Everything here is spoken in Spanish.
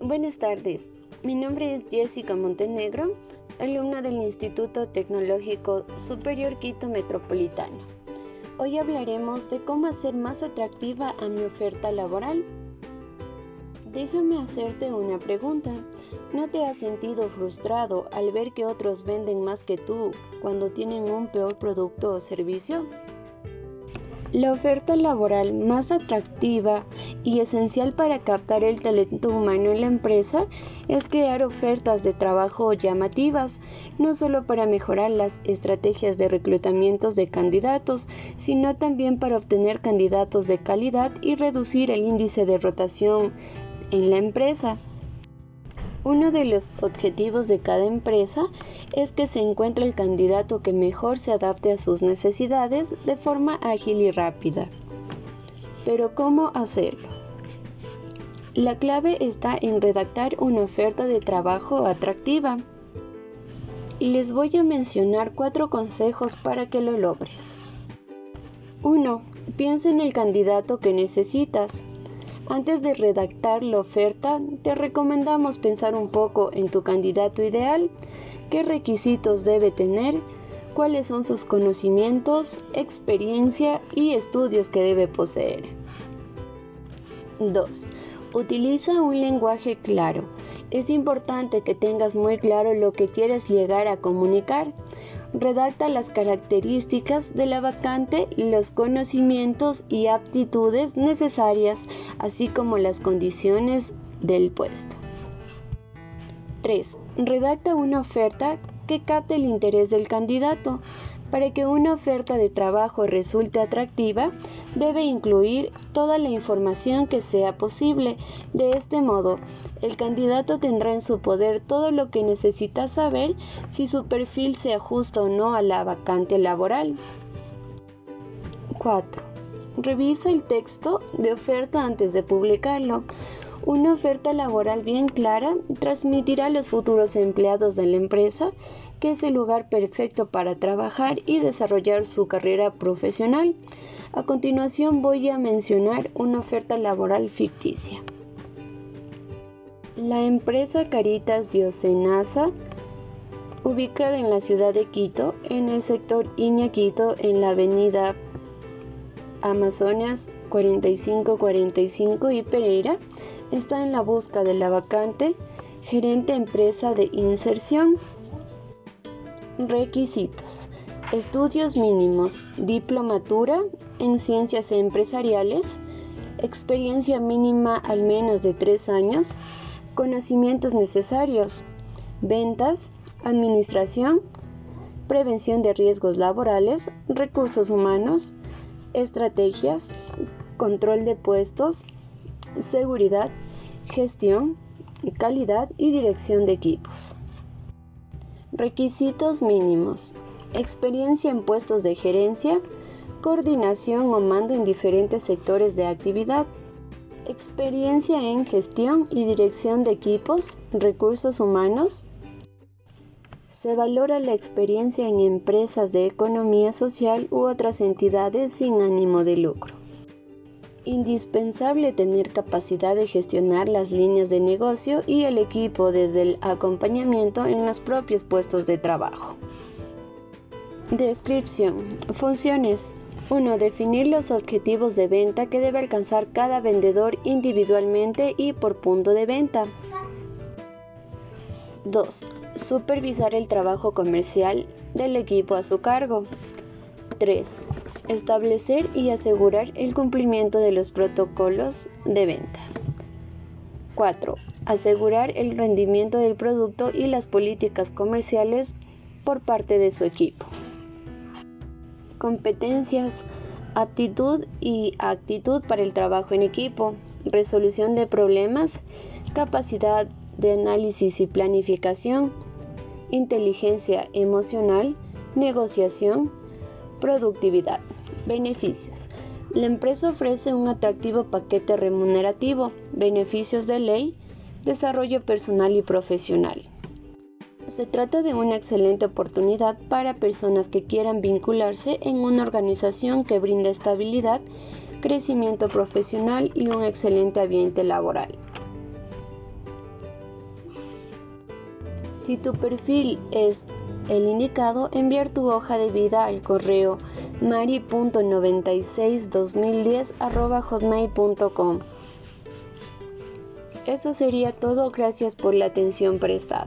Buenas tardes. Mi nombre es Jessica Montenegro, alumna del Instituto Tecnológico Superior Quito Metropolitano. Hoy hablaremos de cómo hacer más atractiva a mi oferta laboral. Déjame hacerte una pregunta. ¿No te has sentido frustrado al ver que otros venden más que tú cuando tienen un peor producto o servicio? La oferta laboral más atractiva y esencial para captar el talento humano en la empresa es crear ofertas de trabajo llamativas, no solo para mejorar las estrategias de reclutamiento de candidatos, sino también para obtener candidatos de calidad y reducir el índice de rotación en la empresa. Uno de los objetivos de cada empresa es que se encuentre el candidato que mejor se adapte a sus necesidades de forma ágil y rápida. Pero ¿cómo hacerlo? La clave está en redactar una oferta de trabajo atractiva. Les voy a mencionar cuatro consejos para que lo logres. 1. Piensa en el candidato que necesitas. Antes de redactar la oferta, te recomendamos pensar un poco en tu candidato ideal, qué requisitos debe tener, cuáles son sus conocimientos, experiencia y estudios que debe poseer. 2. Utiliza un lenguaje claro. Es importante que tengas muy claro lo que quieres llegar a comunicar. Redacta las características de la vacante, los conocimientos y aptitudes necesarias, así como las condiciones del puesto. 3. Redacta una oferta que capte el interés del candidato. Para que una oferta de trabajo resulte atractiva, debe incluir toda la información que sea posible. De este modo, el candidato tendrá en su poder todo lo que necesita saber si su perfil se ajusta o no a la vacante laboral. 4. Revisa el texto de oferta antes de publicarlo. Una oferta laboral bien clara transmitirá a los futuros empleados de la empresa que es el lugar perfecto para trabajar y desarrollar su carrera profesional. A continuación voy a mencionar una oferta laboral ficticia. La empresa Caritas Diocenasa, ubicada en la ciudad de Quito, en el sector Iña Quito, en la avenida Amazonas 4545 y Pereira, está en la busca de la vacante gerente empresa de inserción. Requisitos. Estudios mínimos. Diplomatura en ciencias empresariales. Experiencia mínima al menos de tres años. Conocimientos necesarios. Ventas. Administración. Prevención de riesgos laborales. Recursos humanos. Estrategias. Control de puestos. Seguridad. Gestión. Calidad y dirección de equipos. Requisitos mínimos. Experiencia en puestos de gerencia, coordinación o mando en diferentes sectores de actividad. Experiencia en gestión y dirección de equipos, recursos humanos. Se valora la experiencia en empresas de economía social u otras entidades sin ánimo de lucro indispensable tener capacidad de gestionar las líneas de negocio y el equipo desde el acompañamiento en los propios puestos de trabajo. Descripción. Funciones. 1. Definir los objetivos de venta que debe alcanzar cada vendedor individualmente y por punto de venta. 2. Supervisar el trabajo comercial del equipo a su cargo. 3 establecer y asegurar el cumplimiento de los protocolos de venta. 4. Asegurar el rendimiento del producto y las políticas comerciales por parte de su equipo. Competencias, aptitud y actitud para el trabajo en equipo, resolución de problemas, capacidad de análisis y planificación, inteligencia emocional, negociación, productividad. Beneficios. La empresa ofrece un atractivo paquete remunerativo, beneficios de ley, desarrollo personal y profesional. Se trata de una excelente oportunidad para personas que quieran vincularse en una organización que brinda estabilidad, crecimiento profesional y un excelente ambiente laboral. Si tu perfil es el indicado, enviar tu hoja de vida al correo mari.962010.hotmail.com. Eso sería todo, gracias por la atención prestada.